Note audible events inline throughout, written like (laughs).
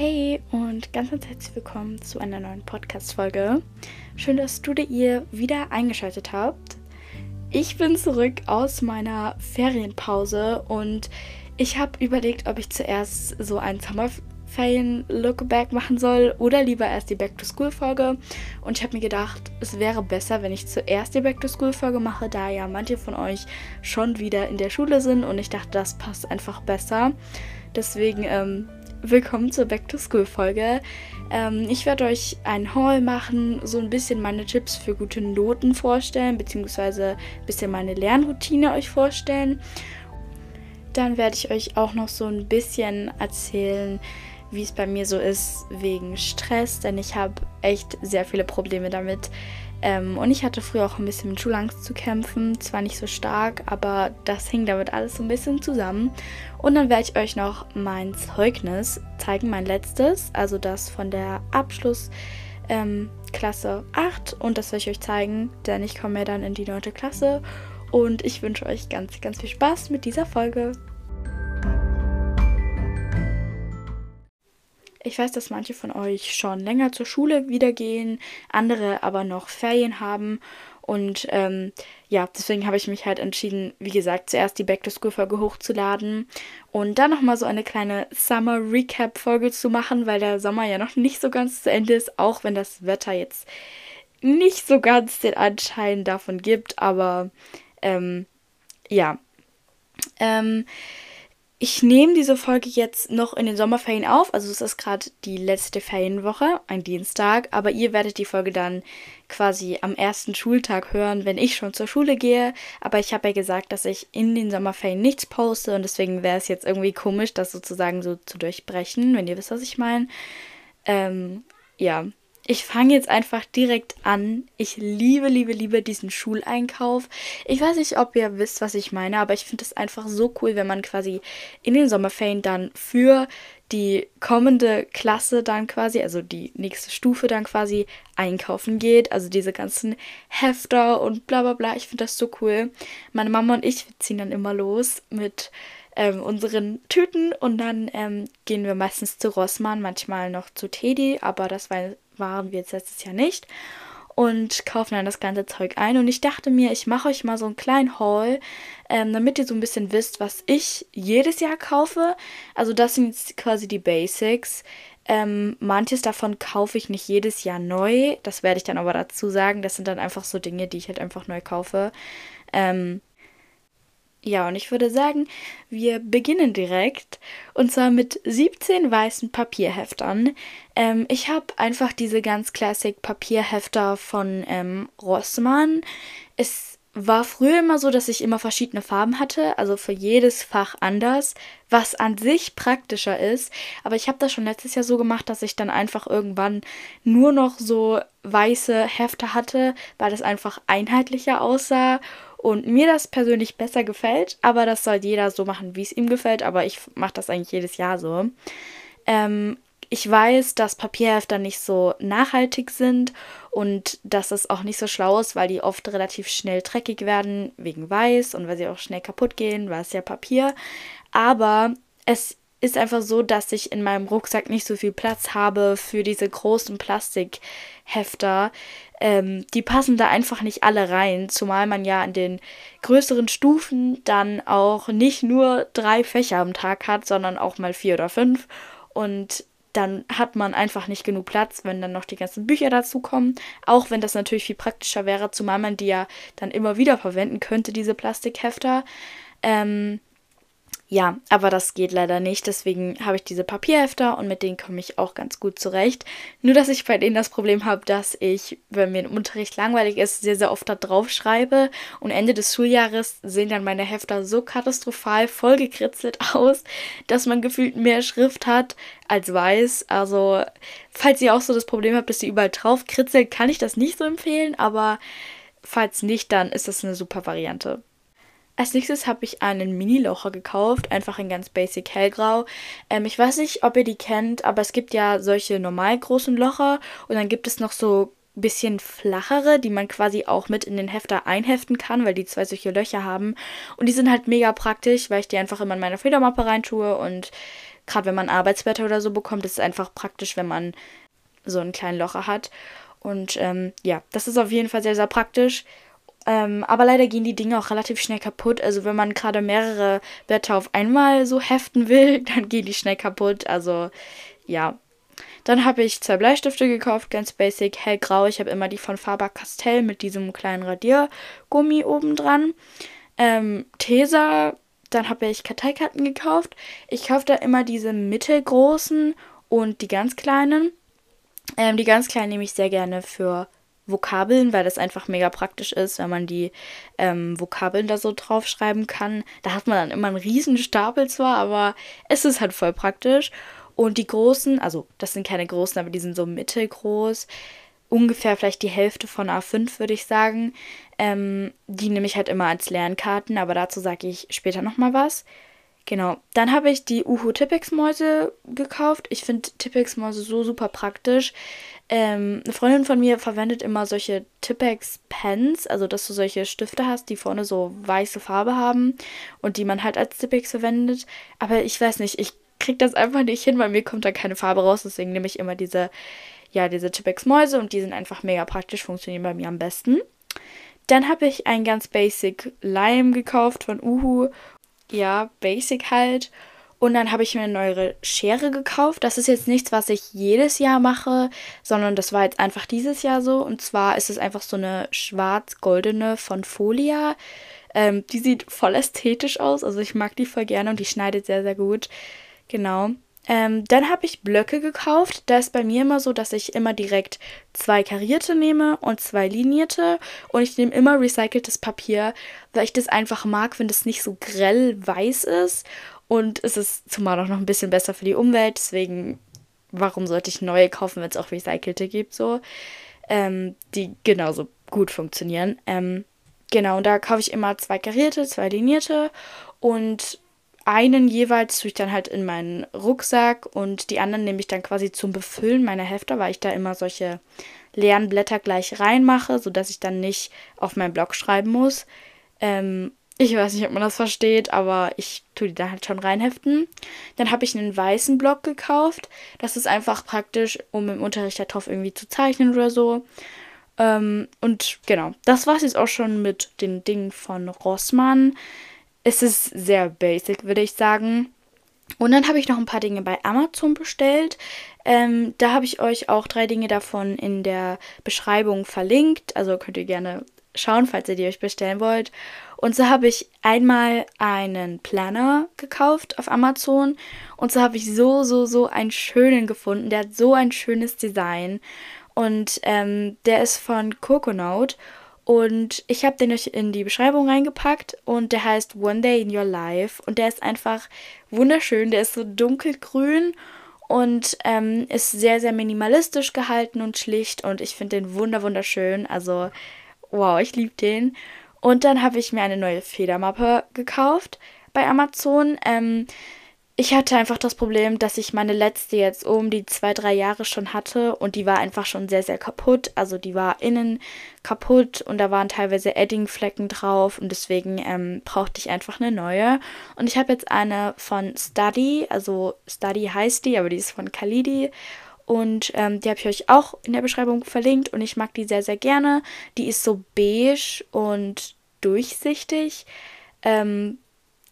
Hey und ganz, herzlich willkommen zu einer neuen Podcast-Folge. Schön, dass du dir wieder eingeschaltet habt. Ich bin zurück aus meiner Ferienpause und ich habe überlegt, ob ich zuerst so ein Sommerferien-Lookback machen soll oder lieber erst die Back-to-School-Folge. Und ich habe mir gedacht, es wäre besser, wenn ich zuerst die Back-to-School-Folge mache, da ja manche von euch schon wieder in der Schule sind und ich dachte, das passt einfach besser. Deswegen ähm, willkommen zur Back to School Folge. Ähm, ich werde euch ein Haul machen, so ein bisschen meine Tipps für gute Noten vorstellen, beziehungsweise ein bisschen meine Lernroutine euch vorstellen. Dann werde ich euch auch noch so ein bisschen erzählen, wie es bei mir so ist wegen Stress, denn ich habe echt sehr viele Probleme damit, ähm, und ich hatte früher auch ein bisschen mit Schulangst zu kämpfen. Zwar nicht so stark, aber das hing damit alles so ein bisschen zusammen. Und dann werde ich euch noch mein Zeugnis zeigen, mein letztes, also das von der Abschlussklasse ähm, 8. Und das werde ich euch zeigen, denn ich komme ja dann in die 9. Klasse. Und ich wünsche euch ganz, ganz viel Spaß mit dieser Folge. Ich weiß, dass manche von euch schon länger zur Schule wieder gehen, andere aber noch Ferien haben. Und ähm, ja, deswegen habe ich mich halt entschieden, wie gesagt, zuerst die Back-to-School-Folge hochzuladen und dann nochmal so eine kleine Summer-Recap-Folge zu machen, weil der Sommer ja noch nicht so ganz zu Ende ist, auch wenn das Wetter jetzt nicht so ganz den Anschein davon gibt. Aber ähm, ja. Ähm, ich nehme diese Folge jetzt noch in den Sommerferien auf. Also es ist gerade die letzte Ferienwoche, ein Dienstag. Aber ihr werdet die Folge dann quasi am ersten Schultag hören, wenn ich schon zur Schule gehe. Aber ich habe ja gesagt, dass ich in den Sommerferien nichts poste. Und deswegen wäre es jetzt irgendwie komisch, das sozusagen so zu durchbrechen, wenn ihr wisst, was ich meine. Ähm, ja, ich fange jetzt einfach direkt an. Ich liebe, liebe, liebe diesen Schuleinkauf. Ich weiß nicht, ob ihr wisst, was ich meine, aber ich finde es einfach so cool, wenn man quasi in den Sommerferien dann für die kommende Klasse dann quasi, also die nächste Stufe dann quasi einkaufen geht. Also diese ganzen Hefter und bla bla bla. Ich finde das so cool. Meine Mama und ich ziehen dann immer los mit ähm, unseren Tüten und dann ähm, gehen wir meistens zu Rossmann, manchmal noch zu Teddy, aber das war waren wir jetzt letztes Jahr nicht. Und kaufen dann das ganze Zeug ein. Und ich dachte mir, ich mache euch mal so einen kleinen Haul, ähm, damit ihr so ein bisschen wisst, was ich jedes Jahr kaufe. Also das sind jetzt quasi die Basics. Ähm, manches davon kaufe ich nicht jedes Jahr neu. Das werde ich dann aber dazu sagen. Das sind dann einfach so Dinge, die ich halt einfach neu kaufe. Ähm, ja, und ich würde sagen, wir beginnen direkt. Und zwar mit 17 weißen Papierheftern. Ähm, ich habe einfach diese ganz Classic Papierhefter von ähm, Rossmann. Es war früher immer so, dass ich immer verschiedene Farben hatte, also für jedes Fach anders, was an sich praktischer ist. Aber ich habe das schon letztes Jahr so gemacht, dass ich dann einfach irgendwann nur noch so weiße Hefte hatte, weil das einfach einheitlicher aussah und mir das persönlich besser gefällt, aber das soll jeder so machen, wie es ihm gefällt, aber ich mache das eigentlich jedes Jahr so. Ähm, ich weiß, dass Papierhefter nicht so nachhaltig sind und dass es auch nicht so schlau ist, weil die oft relativ schnell dreckig werden wegen Weiß und weil sie auch schnell kaputt gehen, weil es ja Papier. Aber es ist einfach so, dass ich in meinem Rucksack nicht so viel Platz habe für diese großen Plastikhefter. Ähm, die passen da einfach nicht alle rein, zumal man ja in den größeren Stufen dann auch nicht nur drei Fächer am Tag hat, sondern auch mal vier oder fünf. Und dann hat man einfach nicht genug Platz, wenn dann noch die ganzen Bücher dazu kommen. Auch wenn das natürlich viel praktischer wäre, zumal man die ja dann immer wieder verwenden könnte, diese Plastikhefter. Ähm, ja, aber das geht leider nicht. Deswegen habe ich diese Papierhefter und mit denen komme ich auch ganz gut zurecht. Nur, dass ich bei denen das Problem habe, dass ich, wenn mir im Unterricht langweilig ist, sehr, sehr oft da drauf schreibe. Und Ende des Schuljahres sehen dann meine Hefter so katastrophal vollgekritzelt (laughs) aus, dass man gefühlt mehr Schrift hat als weiß. Also, falls ihr auch so das Problem habt, dass sie überall drauf kritzelt, kann ich das nicht so empfehlen. Aber falls nicht, dann ist das eine super Variante. Als nächstes habe ich einen Mini-Locher gekauft, einfach in ganz basic hellgrau. Ähm, ich weiß nicht, ob ihr die kennt, aber es gibt ja solche normal großen Locher und dann gibt es noch so bisschen flachere, die man quasi auch mit in den Hefter einheften kann, weil die zwei solche Löcher haben. Und die sind halt mega praktisch, weil ich die einfach immer in meine Federmappe reintue und gerade wenn man Arbeitsblätter oder so bekommt, ist es einfach praktisch, wenn man so einen kleinen Locher hat. Und ähm, ja, das ist auf jeden Fall sehr, sehr praktisch. Ähm, aber leider gehen die Dinge auch relativ schnell kaputt. Also wenn man gerade mehrere Blätter auf einmal so heften will, (laughs) dann gehen die schnell kaputt. Also ja. Dann habe ich zwei Bleistifte gekauft, ganz basic, hellgrau. Ich habe immer die von Faber Castell mit diesem kleinen Radiergummi oben dran. Ähm, Tesa, dann habe ich Karteikarten gekauft. Ich kaufe da immer diese mittelgroßen und die ganz kleinen. Ähm, die ganz kleinen nehme ich sehr gerne für Vokabeln, weil das einfach mega praktisch ist, wenn man die ähm, Vokabeln da so draufschreiben kann. Da hat man dann immer einen riesen Stapel zwar, aber es ist halt voll praktisch. Und die großen, also das sind keine großen, aber die sind so mittelgroß, ungefähr vielleicht die Hälfte von A5, würde ich sagen. Ähm, die nehme ich halt immer als Lernkarten, aber dazu sage ich später nochmal was. Genau. Dann habe ich die Uhu Tippex-Mäuse gekauft. Ich finde Tippex-Mäuse so super praktisch. Ähm, eine Freundin von mir verwendet immer solche Tippex-Pens, also dass du solche Stifte hast, die vorne so weiße Farbe haben und die man halt als Tippex verwendet. Aber ich weiß nicht, ich kriege das einfach nicht hin, weil mir kommt da keine Farbe raus. Deswegen nehme ich immer diese, ja, diese Tippex-Mäuse und die sind einfach mega praktisch, funktionieren bei mir am besten. Dann habe ich ein ganz basic Lime gekauft von Uhu ja, basic halt. Und dann habe ich mir eine neue Schere gekauft. Das ist jetzt nichts, was ich jedes Jahr mache, sondern das war jetzt einfach dieses Jahr so. Und zwar ist es einfach so eine schwarz-goldene von Folia. Ähm, die sieht voll ästhetisch aus. Also ich mag die voll gerne und die schneidet sehr, sehr gut. Genau. Ähm, dann habe ich Blöcke gekauft. Da ist bei mir immer so, dass ich immer direkt zwei karierte nehme und zwei linierte. Und ich nehme immer recyceltes Papier, weil ich das einfach mag, wenn das nicht so grell weiß ist. Und es ist zumal auch noch ein bisschen besser für die Umwelt. Deswegen, warum sollte ich neue kaufen, wenn es auch recycelte gibt, so. Ähm, die genauso gut funktionieren. Ähm, genau, und da kaufe ich immer zwei karierte, zwei linierte. Und einen jeweils tue ich dann halt in meinen Rucksack und die anderen nehme ich dann quasi zum Befüllen meiner Hefte, weil ich da immer solche leeren Blätter gleich reinmache, sodass ich dann nicht auf meinen Blog schreiben muss. Ähm, ich weiß nicht, ob man das versteht, aber ich tue die da halt schon reinheften. Dann habe ich einen weißen Block gekauft. Das ist einfach praktisch, um im Unterricht darauf irgendwie zu zeichnen oder so. Ähm, und genau, das war es jetzt auch schon mit den Dingen von Rossmann es ist sehr basic, würde ich sagen. Und dann habe ich noch ein paar Dinge bei Amazon bestellt. Ähm, da habe ich euch auch drei Dinge davon in der Beschreibung verlinkt. Also könnt ihr gerne schauen, falls ihr die euch bestellen wollt. Und so habe ich einmal einen Planner gekauft auf Amazon. Und so habe ich so, so, so einen schönen gefunden. Der hat so ein schönes Design. Und ähm, der ist von Coconut. Und ich habe den euch in die Beschreibung reingepackt und der heißt One Day in Your Life und der ist einfach wunderschön. Der ist so dunkelgrün und ähm, ist sehr, sehr minimalistisch gehalten und schlicht und ich finde den wunder wunderschön. Also, wow, ich liebe den. Und dann habe ich mir eine neue Federmappe gekauft bei Amazon. Ähm, ich hatte einfach das Problem, dass ich meine letzte jetzt um die zwei, drei Jahre schon hatte und die war einfach schon sehr, sehr kaputt. Also die war innen kaputt und da waren teilweise Eddingflecken drauf und deswegen ähm, brauchte ich einfach eine neue. Und ich habe jetzt eine von Study, also Study heißt die, aber die ist von Kalidi. Und ähm, die habe ich euch auch in der Beschreibung verlinkt und ich mag die sehr, sehr gerne. Die ist so beige und durchsichtig. Ähm,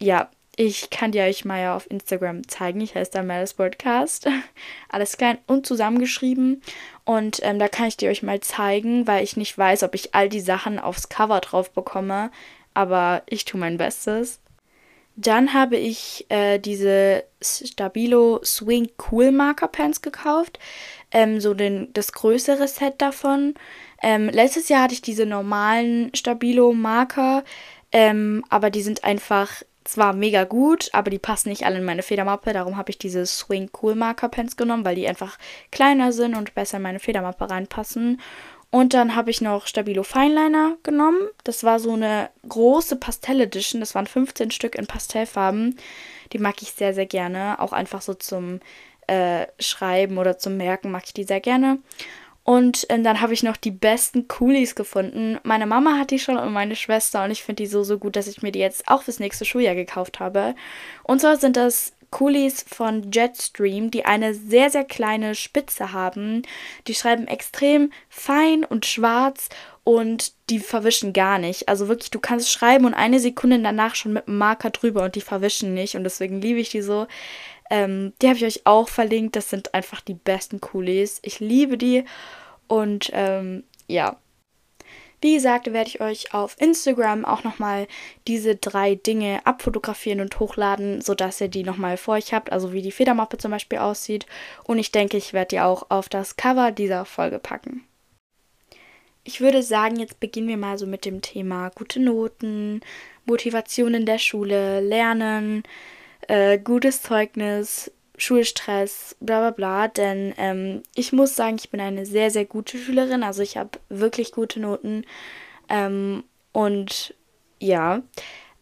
ja, ich kann die euch mal ja auf Instagram zeigen. Ich heiße da Melis Podcast. (laughs) Alles klein und zusammengeschrieben. Und ähm, da kann ich die euch mal zeigen, weil ich nicht weiß, ob ich all die Sachen aufs Cover drauf bekomme. Aber ich tue mein Bestes. Dann habe ich äh, diese Stabilo Swing Cool Marker Pens gekauft. Ähm, so den, das größere Set davon. Ähm, letztes Jahr hatte ich diese normalen Stabilo Marker. Ähm, aber die sind einfach zwar mega gut, aber die passen nicht alle in meine Federmappe. Darum habe ich diese Swing Cool Marker Pens genommen, weil die einfach kleiner sind und besser in meine Federmappe reinpassen. Und dann habe ich noch Stabilo Fineliner genommen. Das war so eine große Pastell Edition. Das waren 15 Stück in Pastellfarben. Die mag ich sehr, sehr gerne. Auch einfach so zum äh, Schreiben oder zum Merken mag ich die sehr gerne. Und äh, dann habe ich noch die besten Coolies gefunden. Meine Mama hat die schon und meine Schwester und ich finde die so, so gut, dass ich mir die jetzt auch fürs nächste Schuljahr gekauft habe. Und zwar sind das Kulis von Jetstream, die eine sehr, sehr kleine Spitze haben. Die schreiben extrem fein und schwarz und die verwischen gar nicht. Also wirklich, du kannst schreiben und eine Sekunde danach schon mit einem Marker drüber und die verwischen nicht. Und deswegen liebe ich die so. Ähm, die habe ich euch auch verlinkt. Das sind einfach die besten Kulis. Ich liebe die. Und ähm, ja, wie gesagt, werde ich euch auf Instagram auch nochmal diese drei Dinge abfotografieren und hochladen, sodass ihr die nochmal vor euch habt, also wie die Federmappe zum Beispiel aussieht. Und ich denke, ich werde die auch auf das Cover dieser Folge packen. Ich würde sagen, jetzt beginnen wir mal so mit dem Thema gute Noten, Motivation in der Schule, Lernen, äh, gutes Zeugnis, Schulstress, bla bla bla. Denn ähm, ich muss sagen, ich bin eine sehr, sehr gute Schülerin. Also ich habe wirklich gute Noten. Ähm, und ja,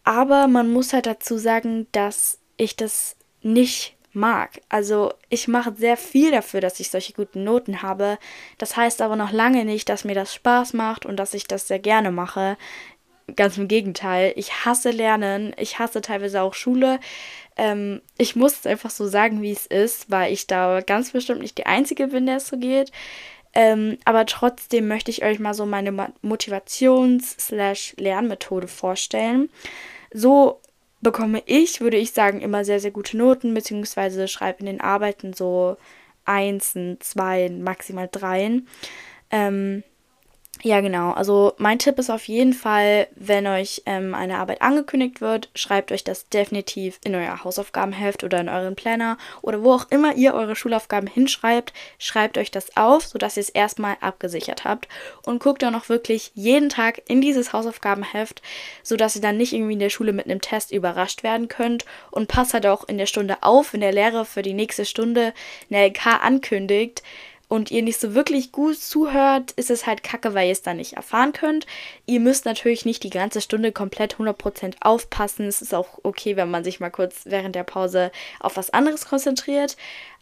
aber man muss halt dazu sagen, dass ich das nicht mag. Also ich mache sehr viel dafür, dass ich solche guten Noten habe. Das heißt aber noch lange nicht, dass mir das Spaß macht und dass ich das sehr gerne mache. Ganz im Gegenteil, ich hasse Lernen, ich hasse teilweise auch Schule. Ähm, ich muss es einfach so sagen, wie es ist, weil ich da ganz bestimmt nicht die Einzige bin, der es so geht. Ähm, aber trotzdem möchte ich euch mal so meine Motivations-Lernmethode vorstellen. So bekomme ich, würde ich sagen, immer sehr, sehr gute Noten, beziehungsweise schreibe in den Arbeiten so Einsen, Zweien, maximal Dreien. Ähm, ja, genau. Also mein Tipp ist auf jeden Fall, wenn euch ähm, eine Arbeit angekündigt wird, schreibt euch das definitiv in euer Hausaufgabenheft oder in euren Planner oder wo auch immer ihr eure Schulaufgaben hinschreibt, schreibt euch das auf, sodass ihr es erstmal abgesichert habt und guckt dann auch wirklich jeden Tag in dieses Hausaufgabenheft, sodass ihr dann nicht irgendwie in der Schule mit einem Test überrascht werden könnt und passt halt auch in der Stunde auf, wenn der Lehrer für die nächste Stunde eine LK ankündigt und ihr nicht so wirklich gut zuhört, ist es halt kacke, weil ihr es dann nicht erfahren könnt. Ihr müsst natürlich nicht die ganze Stunde komplett 100% aufpassen. Es ist auch okay, wenn man sich mal kurz während der Pause auf was anderes konzentriert.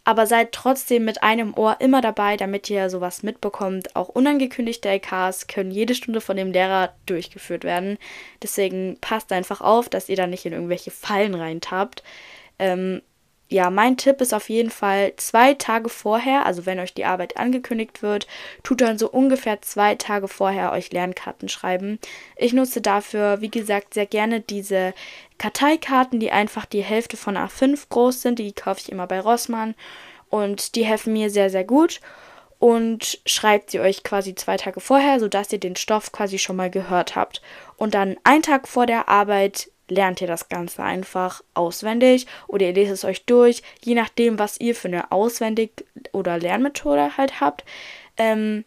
Aber seid trotzdem mit einem Ohr immer dabei, damit ihr sowas mitbekommt. Auch unangekündigte LKs können jede Stunde von dem Lehrer durchgeführt werden. Deswegen passt einfach auf, dass ihr da nicht in irgendwelche Fallen reintappt. Ähm, ja, mein Tipp ist auf jeden Fall zwei Tage vorher, also wenn euch die Arbeit angekündigt wird, tut dann so ungefähr zwei Tage vorher euch Lernkarten schreiben. Ich nutze dafür, wie gesagt, sehr gerne diese Karteikarten, die einfach die Hälfte von A5 groß sind. Die kaufe ich immer bei Rossmann und die helfen mir sehr, sehr gut. Und schreibt sie euch quasi zwei Tage vorher, sodass ihr den Stoff quasi schon mal gehört habt. Und dann einen Tag vor der Arbeit lernt ihr das Ganze einfach auswendig oder ihr lest es euch durch, je nachdem, was ihr für eine Auswendig- oder Lernmethode halt habt. Ähm,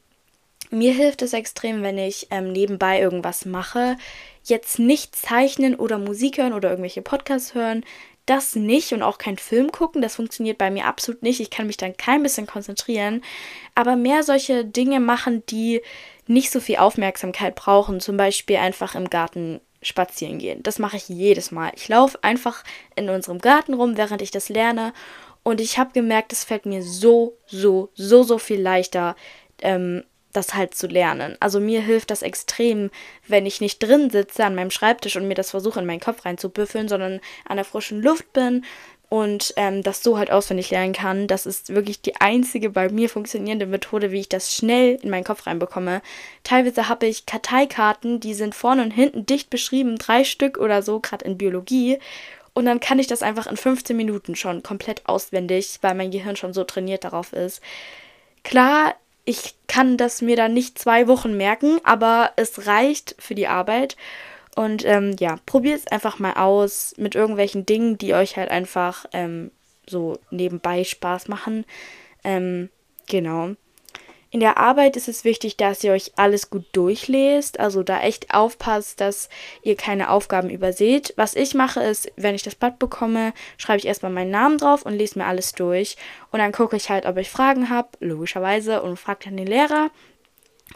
mir hilft es extrem, wenn ich ähm, nebenbei irgendwas mache. Jetzt nicht zeichnen oder Musik hören oder irgendwelche Podcasts hören. Das nicht und auch kein Film gucken. Das funktioniert bei mir absolut nicht. Ich kann mich dann kein bisschen konzentrieren. Aber mehr solche Dinge machen, die nicht so viel Aufmerksamkeit brauchen. Zum Beispiel einfach im Garten spazieren gehen. Das mache ich jedes Mal. Ich laufe einfach in unserem Garten rum, während ich das lerne. Und ich habe gemerkt, es fällt mir so, so, so, so viel leichter, ähm, das halt zu lernen. Also mir hilft das extrem, wenn ich nicht drin sitze an meinem Schreibtisch und mir das versuche in meinen Kopf reinzubüffeln, sondern an der frischen Luft bin, und ähm, das so halt auswendig lernen kann. Das ist wirklich die einzige bei mir funktionierende Methode, wie ich das schnell in meinen Kopf reinbekomme. Teilweise habe ich Karteikarten, die sind vorne und hinten dicht beschrieben, drei Stück oder so, gerade in Biologie. Und dann kann ich das einfach in 15 Minuten schon komplett auswendig, weil mein Gehirn schon so trainiert darauf ist. Klar, ich kann das mir dann nicht zwei Wochen merken, aber es reicht für die Arbeit. Und ähm, ja, probiert es einfach mal aus mit irgendwelchen Dingen, die euch halt einfach ähm, so nebenbei Spaß machen. Ähm, genau. In der Arbeit ist es wichtig, dass ihr euch alles gut durchlest, also da echt aufpasst, dass ihr keine Aufgaben überseht. Was ich mache ist, wenn ich das Blatt bekomme, schreibe ich erstmal meinen Namen drauf und lese mir alles durch. Und dann gucke ich halt, ob ich Fragen habe, logischerweise, und frage dann den Lehrer.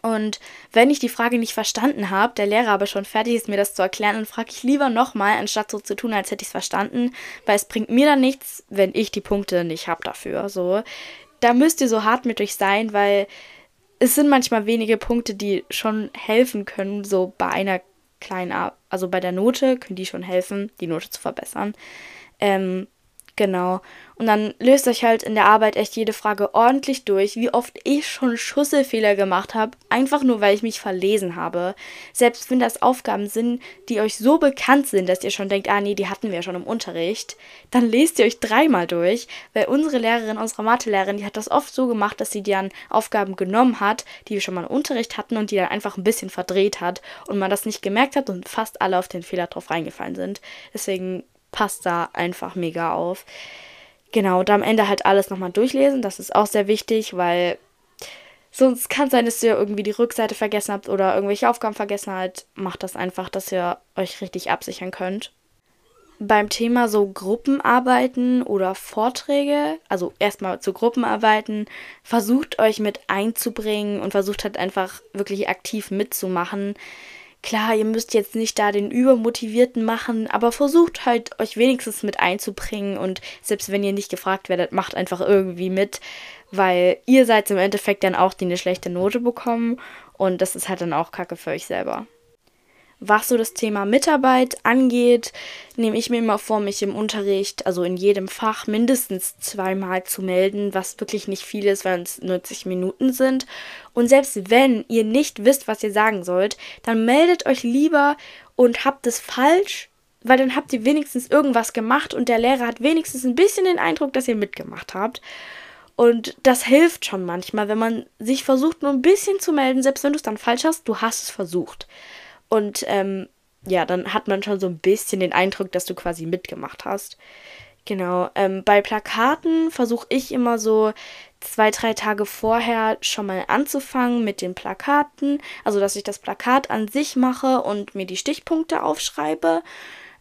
Und wenn ich die Frage nicht verstanden habe, der Lehrer aber schon fertig ist, mir das zu erklären, dann frage ich lieber nochmal, anstatt so zu tun, als hätte ich es verstanden, weil es bringt mir dann nichts, wenn ich die Punkte nicht habe dafür. So, da müsst ihr so hart mit euch sein, weil es sind manchmal wenige Punkte, die schon helfen können, so bei einer kleinen, also bei der Note können die schon helfen, die Note zu verbessern. Ähm, Genau. Und dann löst euch halt in der Arbeit echt jede Frage ordentlich durch, wie oft ich schon Schusselfehler gemacht habe, einfach nur weil ich mich verlesen habe. Selbst wenn das Aufgaben sind, die euch so bekannt sind, dass ihr schon denkt, ah nee, die hatten wir ja schon im Unterricht, dann lest ihr euch dreimal durch, weil unsere Lehrerin, unsere Mathelehrerin, die hat das oft so gemacht, dass sie dann Aufgaben genommen hat, die wir schon mal im Unterricht hatten und die dann einfach ein bisschen verdreht hat und man das nicht gemerkt hat und fast alle auf den Fehler drauf reingefallen sind. Deswegen passt da einfach mega auf. Genau, und am Ende halt alles nochmal durchlesen. Das ist auch sehr wichtig, weil sonst kann es sein, dass ihr irgendwie die Rückseite vergessen habt oder irgendwelche Aufgaben vergessen habt. Macht das einfach, dass ihr euch richtig absichern könnt. Beim Thema so Gruppenarbeiten oder Vorträge, also erstmal zu Gruppenarbeiten, versucht euch mit einzubringen und versucht halt einfach wirklich aktiv mitzumachen. Klar, ihr müsst jetzt nicht da den Übermotivierten machen, aber versucht halt euch wenigstens mit einzubringen und selbst wenn ihr nicht gefragt werdet, macht einfach irgendwie mit, weil ihr seid im Endeffekt dann auch, die eine schlechte Note bekommen und das ist halt dann auch Kacke für euch selber. Was so das Thema Mitarbeit angeht, nehme ich mir immer vor, mich im Unterricht, also in jedem Fach, mindestens zweimal zu melden, was wirklich nicht viel ist, weil es 90 Minuten sind. Und selbst wenn ihr nicht wisst, was ihr sagen sollt, dann meldet euch lieber und habt es falsch, weil dann habt ihr wenigstens irgendwas gemacht und der Lehrer hat wenigstens ein bisschen den Eindruck, dass ihr mitgemacht habt. Und das hilft schon manchmal, wenn man sich versucht, nur ein bisschen zu melden, selbst wenn du es dann falsch hast, du hast es versucht. Und ähm, ja, dann hat man schon so ein bisschen den Eindruck, dass du quasi mitgemacht hast. Genau. Ähm, bei Plakaten versuche ich immer so zwei, drei Tage vorher schon mal anzufangen mit den Plakaten. Also, dass ich das Plakat an sich mache und mir die Stichpunkte aufschreibe.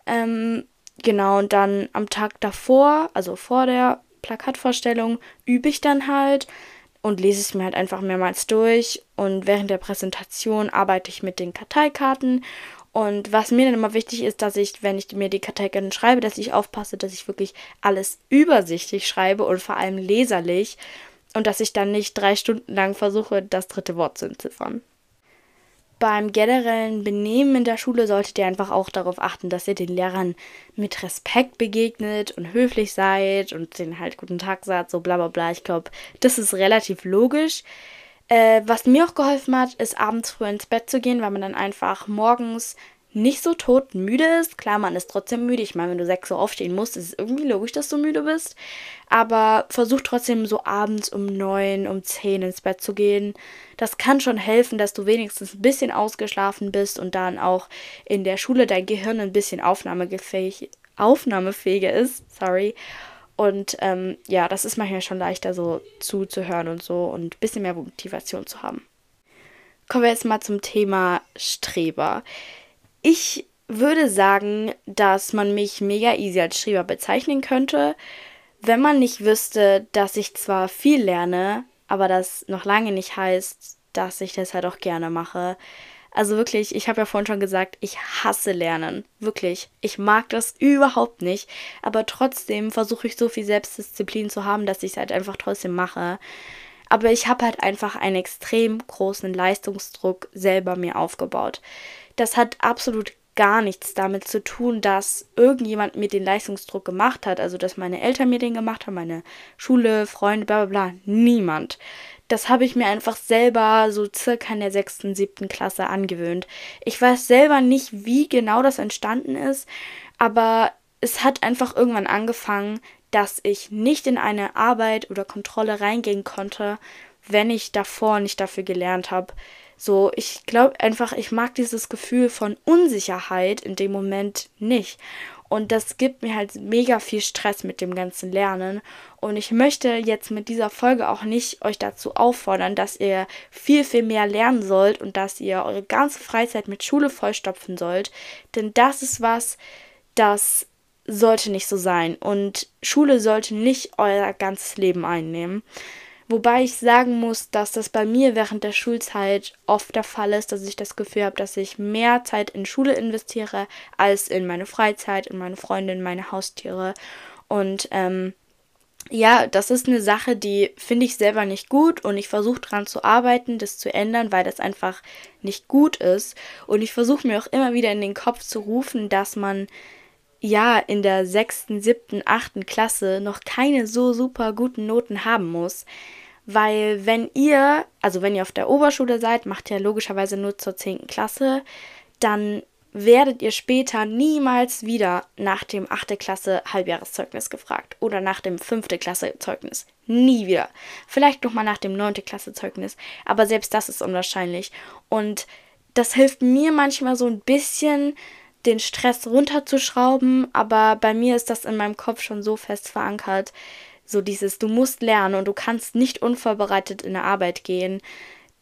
Ähm, genau, und dann am Tag davor, also vor der Plakatvorstellung, übe ich dann halt und lese es mir halt einfach mehrmals durch. Und während der Präsentation arbeite ich mit den Karteikarten. Und was mir dann immer wichtig ist, dass ich, wenn ich mir die Karteikarten schreibe, dass ich aufpasse, dass ich wirklich alles übersichtlich schreibe und vor allem leserlich. Und dass ich dann nicht drei Stunden lang versuche, das dritte Wort zu entziffern beim generellen Benehmen in der Schule solltet ihr einfach auch darauf achten, dass ihr den Lehrern mit Respekt begegnet und höflich seid und denen halt guten Tag sagt, so bla bla bla. Ich glaube, das ist relativ logisch. Äh, was mir auch geholfen hat, ist abends früh ins Bett zu gehen, weil man dann einfach morgens nicht so todmüde ist. Klar, man ist trotzdem müde. Ich meine, wenn du 6 Uhr aufstehen musst, ist es irgendwie logisch, dass du müde bist. Aber versuch trotzdem so abends um 9, um 10 ins Bett zu gehen. Das kann schon helfen, dass du wenigstens ein bisschen ausgeschlafen bist und dann auch in der Schule dein Gehirn ein bisschen aufnahmefähig, aufnahmefähiger ist. Sorry. Und ähm, ja, das ist manchmal schon leichter so zuzuhören und so und ein bisschen mehr Motivation zu haben. Kommen wir jetzt mal zum Thema Streber. Ich würde sagen, dass man mich mega easy als Streber bezeichnen könnte, wenn man nicht wüsste, dass ich zwar viel lerne, aber das noch lange nicht heißt, dass ich das halt auch gerne mache. Also wirklich, ich habe ja vorhin schon gesagt, ich hasse Lernen. Wirklich. Ich mag das überhaupt nicht. Aber trotzdem versuche ich so viel Selbstdisziplin zu haben, dass ich es halt einfach trotzdem mache. Aber ich habe halt einfach einen extrem großen Leistungsdruck selber mir aufgebaut das hat absolut gar nichts damit zu tun, dass irgendjemand mir den Leistungsdruck gemacht hat, also dass meine Eltern mir den gemacht haben, meine Schule, Freunde, bla bla bla. Niemand. Das habe ich mir einfach selber so circa in der sechsten, siebten Klasse angewöhnt. Ich weiß selber nicht, wie genau das entstanden ist, aber es hat einfach irgendwann angefangen, dass ich nicht in eine Arbeit oder Kontrolle reingehen konnte, wenn ich davor nicht dafür gelernt habe. So, ich glaube einfach, ich mag dieses Gefühl von Unsicherheit in dem Moment nicht. Und das gibt mir halt mega viel Stress mit dem ganzen Lernen. Und ich möchte jetzt mit dieser Folge auch nicht euch dazu auffordern, dass ihr viel, viel mehr lernen sollt und dass ihr eure ganze Freizeit mit Schule vollstopfen sollt. Denn das ist was, das sollte nicht so sein. Und Schule sollte nicht euer ganzes Leben einnehmen. Wobei ich sagen muss, dass das bei mir während der Schulzeit oft der Fall ist, dass ich das Gefühl habe, dass ich mehr Zeit in Schule investiere als in meine Freizeit, in meine Freunde, in meine Haustiere. Und ähm, ja, das ist eine Sache, die finde ich selber nicht gut und ich versuche daran zu arbeiten, das zu ändern, weil das einfach nicht gut ist. Und ich versuche mir auch immer wieder in den Kopf zu rufen, dass man ja in der sechsten, siebten, achten Klasse noch keine so super guten Noten haben muss. Weil wenn ihr, also wenn ihr auf der Oberschule seid, macht ihr logischerweise nur zur zehnten Klasse, dann werdet ihr später niemals wieder nach dem 8. Klasse Halbjahreszeugnis gefragt oder nach dem 5. Klasse Zeugnis. Nie wieder. Vielleicht nochmal nach dem 9. Klasse Zeugnis, aber selbst das ist unwahrscheinlich. Und das hilft mir manchmal so ein bisschen, den Stress runterzuschrauben, aber bei mir ist das in meinem Kopf schon so fest verankert. So dieses, du musst lernen und du kannst nicht unvorbereitet in der Arbeit gehen,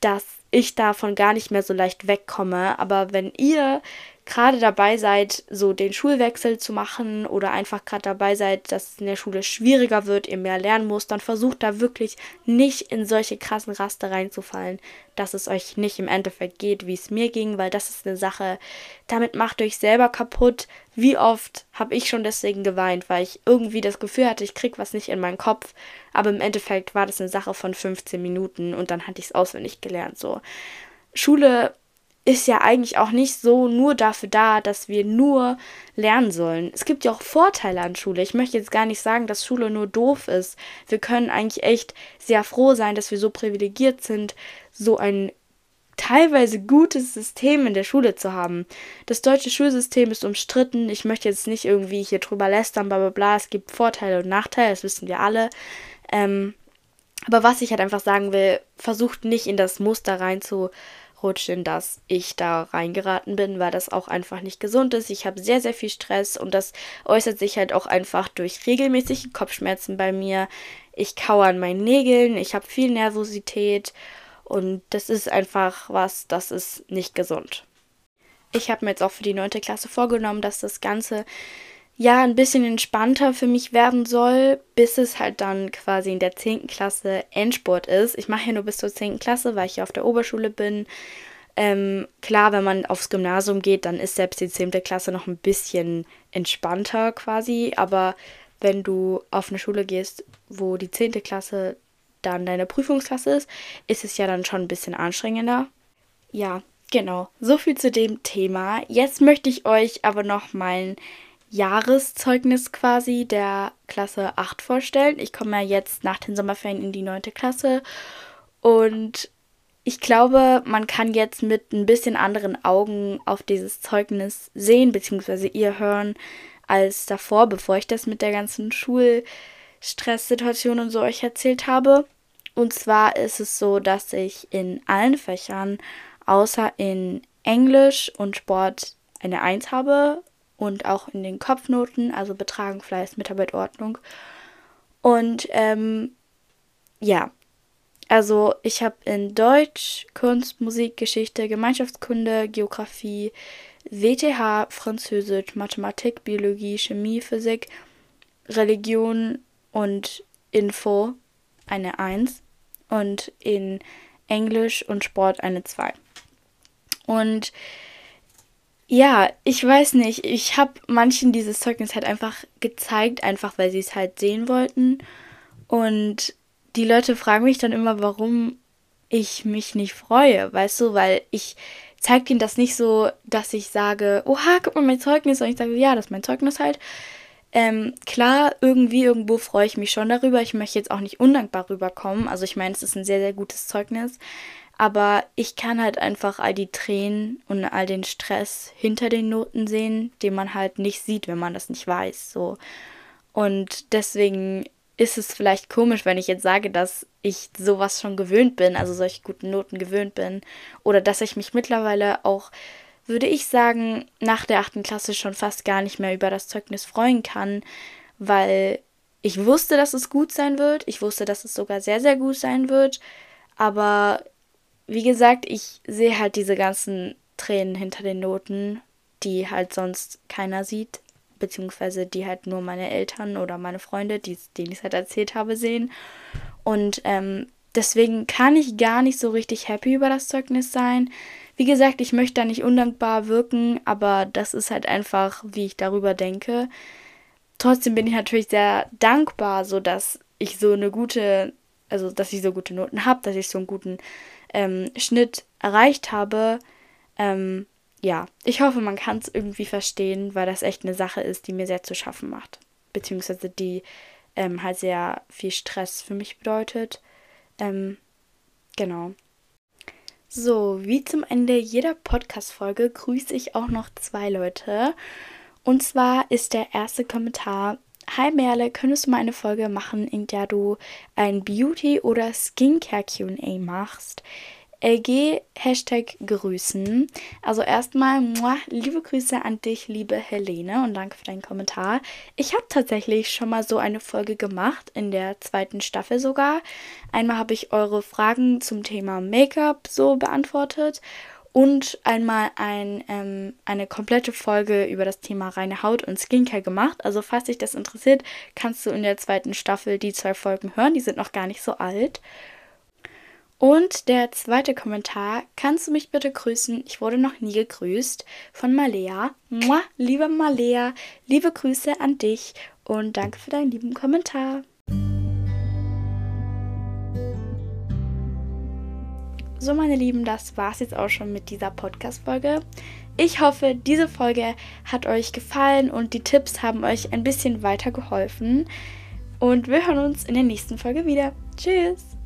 dass ich davon gar nicht mehr so leicht wegkomme. Aber wenn ihr gerade dabei seid, so den Schulwechsel zu machen oder einfach gerade dabei seid, dass es in der Schule schwieriger wird, ihr mehr lernen müsst, dann versucht da wirklich nicht in solche krassen Raster reinzufallen, dass es euch nicht im Endeffekt geht, wie es mir ging, weil das ist eine Sache, damit macht euch selber kaputt. Wie oft habe ich schon deswegen geweint, weil ich irgendwie das Gefühl hatte, ich krieg was nicht in meinen Kopf, aber im Endeffekt war das eine Sache von 15 Minuten und dann hatte ich es auswendig gelernt so. Schule ist ja eigentlich auch nicht so nur dafür da, dass wir nur lernen sollen. Es gibt ja auch Vorteile an Schule. Ich möchte jetzt gar nicht sagen, dass Schule nur doof ist. Wir können eigentlich echt sehr froh sein, dass wir so privilegiert sind, so ein teilweise gutes System in der Schule zu haben. Das deutsche Schulsystem ist umstritten. Ich möchte jetzt nicht irgendwie hier drüber lästern, bla bla bla. Es gibt Vorteile und Nachteile, das wissen wir alle. Ähm, aber was ich halt einfach sagen will, versucht nicht in das Muster rein zu rutsche, in das ich da reingeraten bin, weil das auch einfach nicht gesund ist. Ich habe sehr, sehr viel Stress und das äußert sich halt auch einfach durch regelmäßige Kopfschmerzen bei mir. Ich kaue an meinen Nägeln, ich habe viel Nervosität und das ist einfach was, das ist nicht gesund. Ich habe mir jetzt auch für die 9. Klasse vorgenommen, dass das Ganze ja ein bisschen entspannter für mich werden soll, bis es halt dann quasi in der 10. Klasse Endsport ist. Ich mache ja nur bis zur 10. Klasse, weil ich ja auf der Oberschule bin. Ähm, klar, wenn man aufs Gymnasium geht, dann ist selbst die 10. Klasse noch ein bisschen entspannter quasi. Aber wenn du auf eine Schule gehst, wo die 10. Klasse dann deine Prüfungsklasse ist, ist es ja dann schon ein bisschen anstrengender. Ja, genau. So viel zu dem Thema. Jetzt möchte ich euch aber noch meinen Jahreszeugnis quasi der Klasse 8 vorstellen. Ich komme ja jetzt nach den Sommerferien in die 9. Klasse und ich glaube, man kann jetzt mit ein bisschen anderen Augen auf dieses Zeugnis sehen, beziehungsweise ihr hören, als davor, bevor ich das mit der ganzen Schulstresssituation und so euch erzählt habe. Und zwar ist es so, dass ich in allen Fächern, außer in Englisch und Sport, eine 1 habe und auch in den Kopfnoten, also Betragen, Fleiß, Mitarbeit, Ordnung. Und ähm, ja, also ich habe in Deutsch, Kunst, Musik, Geschichte, Gemeinschaftskunde, Geografie, WTH, Französisch, Mathematik, Biologie, Chemie, Physik, Religion und Info eine 1 und in Englisch und Sport eine 2. Und ja, ich weiß nicht. Ich habe manchen dieses Zeugnis halt einfach gezeigt, einfach weil sie es halt sehen wollten. Und die Leute fragen mich dann immer, warum ich mich nicht freue, weißt du, weil ich zeige ihnen das nicht so, dass ich sage, oha, guck mal mein Zeugnis, und ich sage, ja, das ist mein Zeugnis halt. Ähm, klar, irgendwie, irgendwo freue ich mich schon darüber. Ich möchte jetzt auch nicht undankbar rüberkommen. Also ich meine, es ist ein sehr, sehr gutes Zeugnis. Aber ich kann halt einfach all die Tränen und all den Stress hinter den Noten sehen, den man halt nicht sieht, wenn man das nicht weiß. So. Und deswegen ist es vielleicht komisch, wenn ich jetzt sage, dass ich sowas schon gewöhnt bin, also solche guten Noten gewöhnt bin. Oder dass ich mich mittlerweile auch, würde ich sagen, nach der achten Klasse schon fast gar nicht mehr über das Zeugnis freuen kann, weil ich wusste, dass es gut sein wird. Ich wusste, dass es sogar sehr, sehr gut sein wird. Aber wie gesagt, ich sehe halt diese ganzen Tränen hinter den Noten, die halt sonst keiner sieht, beziehungsweise die halt nur meine Eltern oder meine Freunde, die, denen ich es halt erzählt habe, sehen. Und ähm, deswegen kann ich gar nicht so richtig happy über das Zeugnis sein. Wie gesagt, ich möchte da nicht undankbar wirken, aber das ist halt einfach, wie ich darüber denke. Trotzdem bin ich natürlich sehr dankbar, so dass ich so eine gute, also dass ich so gute Noten habe, dass ich so einen guten ähm, Schnitt erreicht habe. Ähm, ja, ich hoffe, man kann es irgendwie verstehen, weil das echt eine Sache ist, die mir sehr zu schaffen macht. Beziehungsweise die ähm, halt sehr viel Stress für mich bedeutet. Ähm, genau. So, wie zum Ende jeder Podcast-Folge grüße ich auch noch zwei Leute. Und zwar ist der erste Kommentar: Hi Merle, könntest du mal eine Folge machen, in der du ein Beauty- oder Skincare QA machst? LG Hashtag Grüßen. Also erstmal, muah, liebe Grüße an dich, liebe Helene, und danke für deinen Kommentar. Ich habe tatsächlich schon mal so eine Folge gemacht, in der zweiten Staffel sogar. Einmal habe ich eure Fragen zum Thema Make-up so beantwortet und einmal ein, ähm, eine komplette Folge über das Thema reine Haut und Skincare gemacht. Also falls dich das interessiert, kannst du in der zweiten Staffel die zwei Folgen hören. Die sind noch gar nicht so alt. Und der zweite Kommentar, kannst du mich bitte grüßen? Ich wurde noch nie gegrüßt. Von Malea. Mua, liebe Malea, liebe Grüße an dich und danke für deinen lieben Kommentar. So, meine Lieben, das war's jetzt auch schon mit dieser Podcast-Folge. Ich hoffe, diese Folge hat euch gefallen und die Tipps haben euch ein bisschen weitergeholfen. Und wir hören uns in der nächsten Folge wieder. Tschüss!